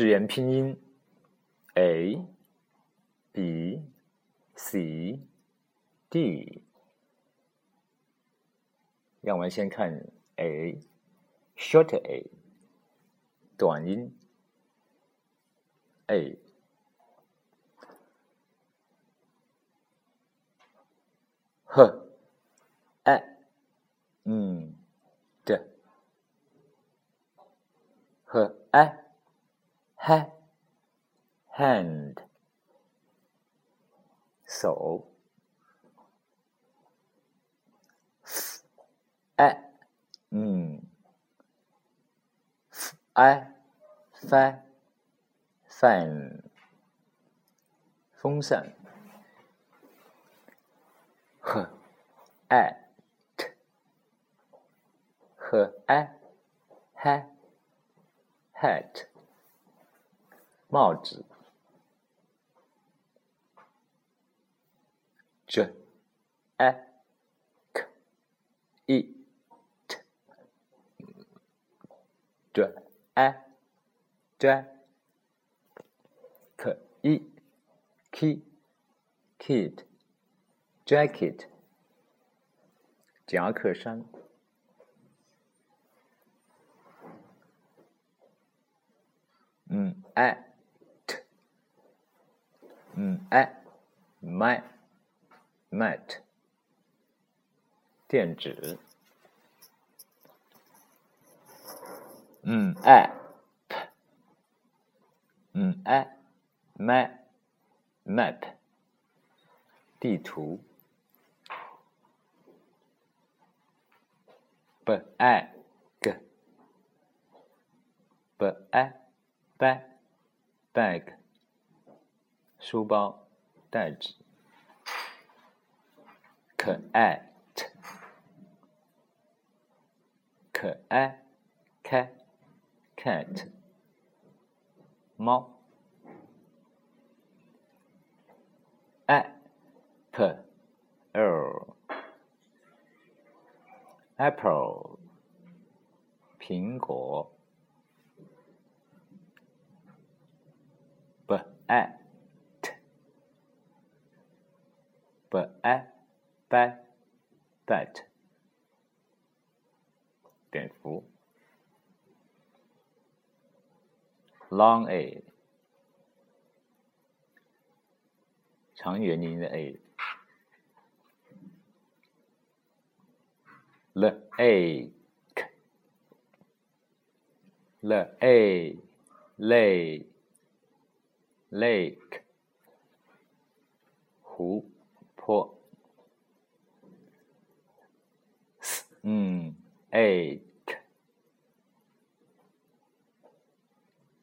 只言拼音：a b c d。让我们先看 a，short a，短音 a。h a 嗯，对，h a。ha hand 手 a 嗯 f i fa fan 风扇 h a t h a ha hat 帽子，j a k e t j a j k e k kid jacket 夹克衫，嗯，a 嗯，a mat mat 电子，嗯，a p 嗯，a map map 地图，b a g b a bag bag 书包、袋子，可爱可爱，cat cat，猫，apple apple，苹果，bat b a bat bat ，long a 长元音的 a，l a l a lake lake 湖。坡，嗯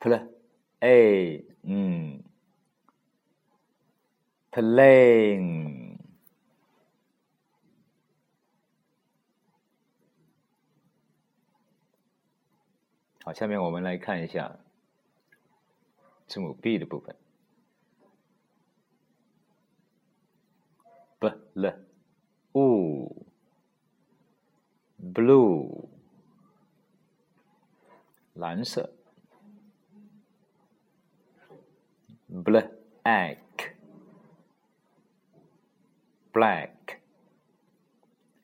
，pl a. 嗯，plane 好，下面我们来看一下字母 B 的部分。b l u blue 蓝色。black black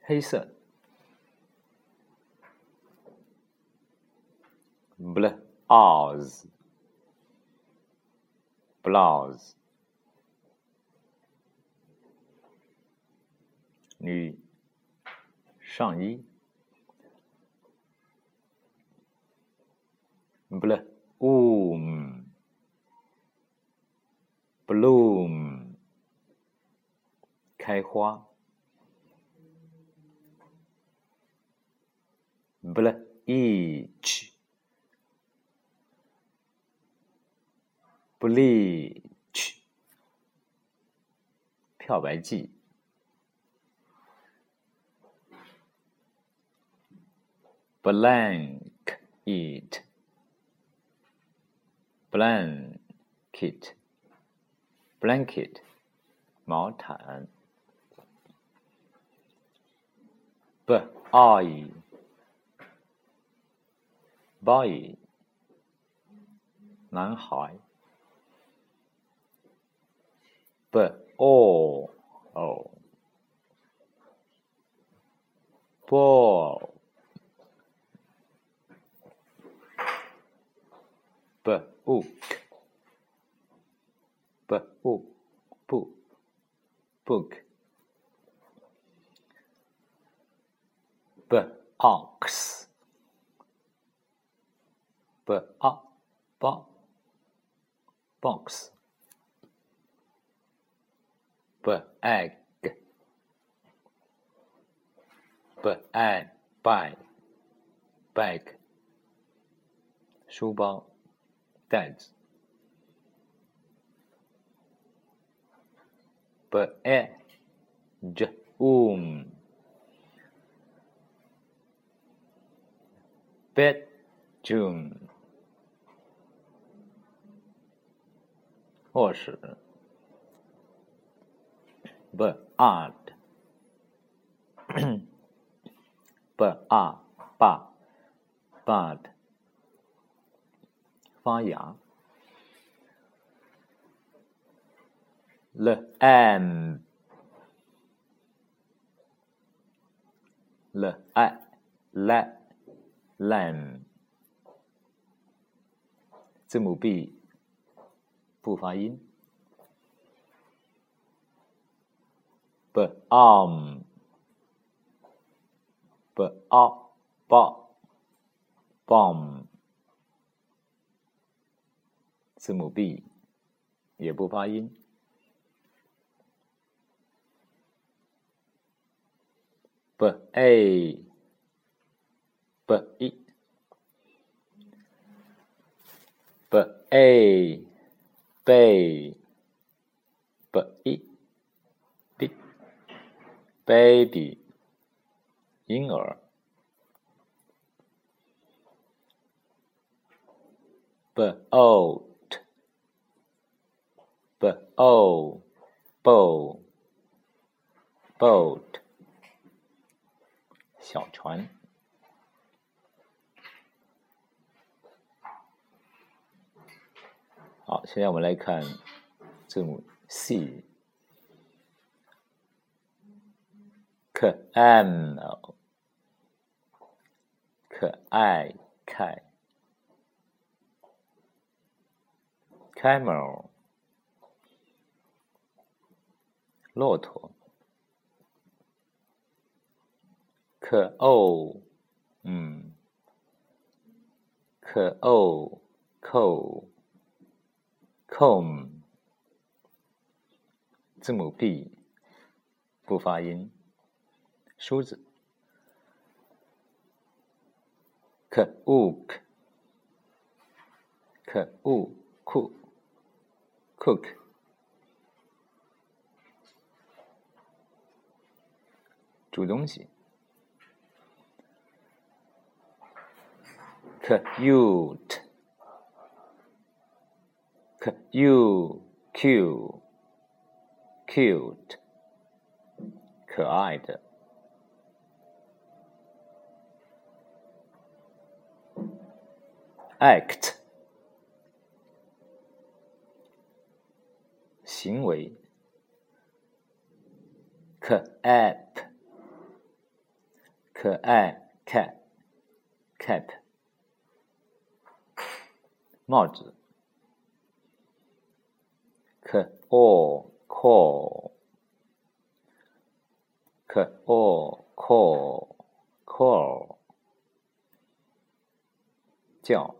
黑色 blouse blouse 女，上衣。 Bloom，开花。bleach，bleach，漂白剂。blank it blanket blanket 毛毯 boy boy 男孩 ball oh ball book Book book book box box box bag bag bag bag 书包袋子，bedroom bedroom 卧室，bird bird bud 发芽。The m the i la lam 字母 b 不发音。b arm b a b bomb 字母 b 也不发音。A b i. B a bay b i. B baby 婴儿 b o b o boat boat 小船。好，现在我们来看字母 C，可 M，可爱，K。camel，骆驼。可哦，嗯，可哦，扣，comb，字母 B 不发音，梳子。可 ook，可 ook，cook，cook。煮东西。cute, cute, cute, 可爱的。act 行为，可爱可爱 cap cap 帽子，可 all call call call 叫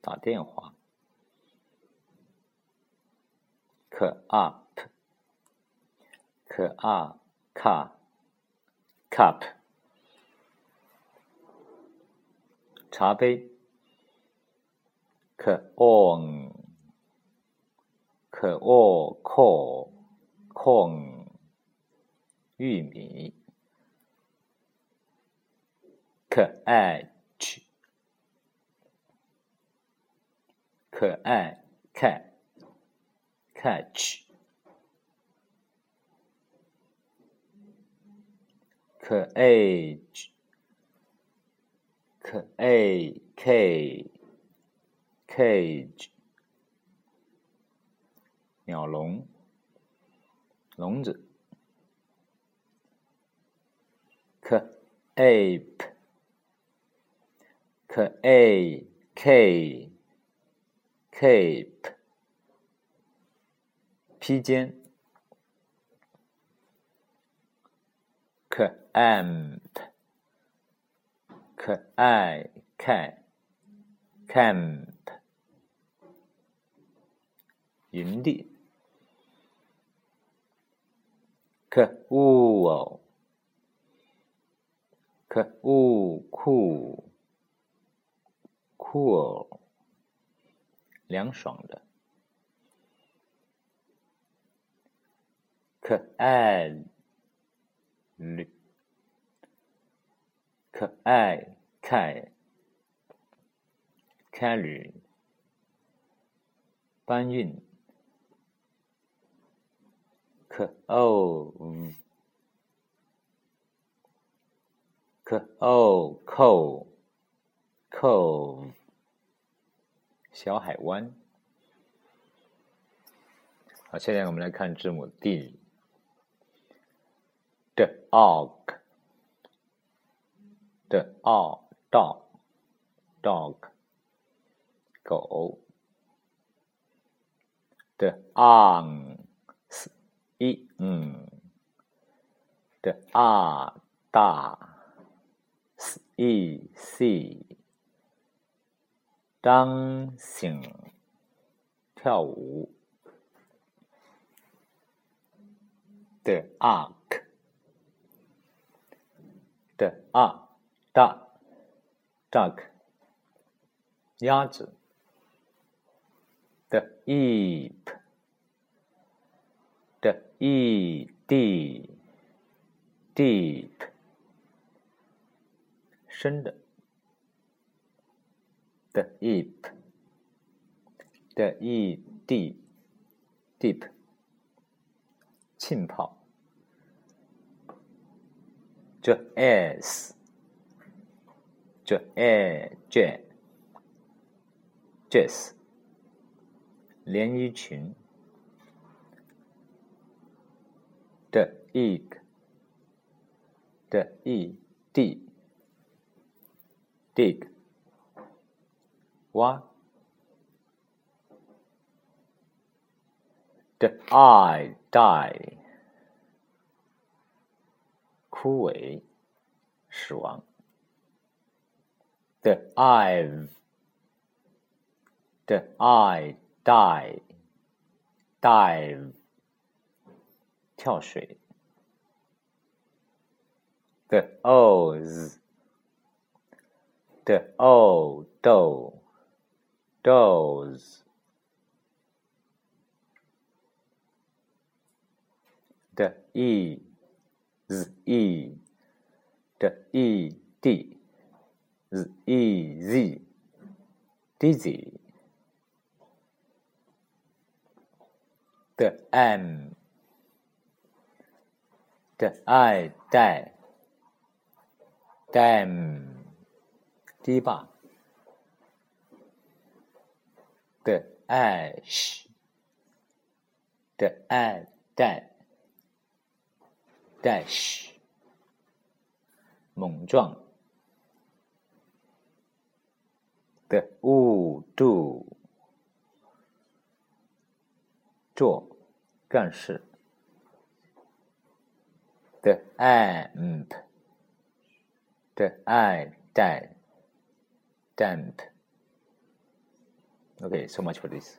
打电话，c up c up cup cup 茶杯，c on c o corn corn 玉米可爱 c 可爱 cat catch 可爱可爱 k cage 鸟笼笼子。c ape c a k cape 披肩。c amp c i k camp 营地 cool cool cool cool 凉爽的，可爱绿，可爱开开旅搬运，可哦。c o cove cove 小海湾。好，现在我们来看字母 D。dog dog dog dog 狗。the arms 一嗯。the 二大。e c dancing 跳舞，the ark the ark duck duck 鸭子，the eep the e d deep 深的，the deep，the e d deep，浸泡，the s，the a j，jazz，连衣裙 egg 的 e d。dig 挖 the i die 枯萎死亡，the eye the eye die dive 跳水，the o's the o do does the e z e. The e d z e z. Dizzy the m the i die dam 堤坝的 ash 的 a d dash 猛撞的 w do 做干事 the amp, the I damp, damp. Okay, so much for this.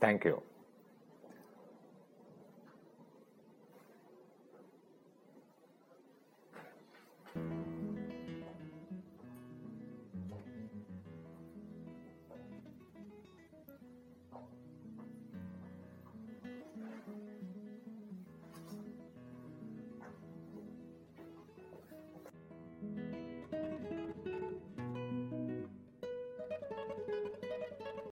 Thank you.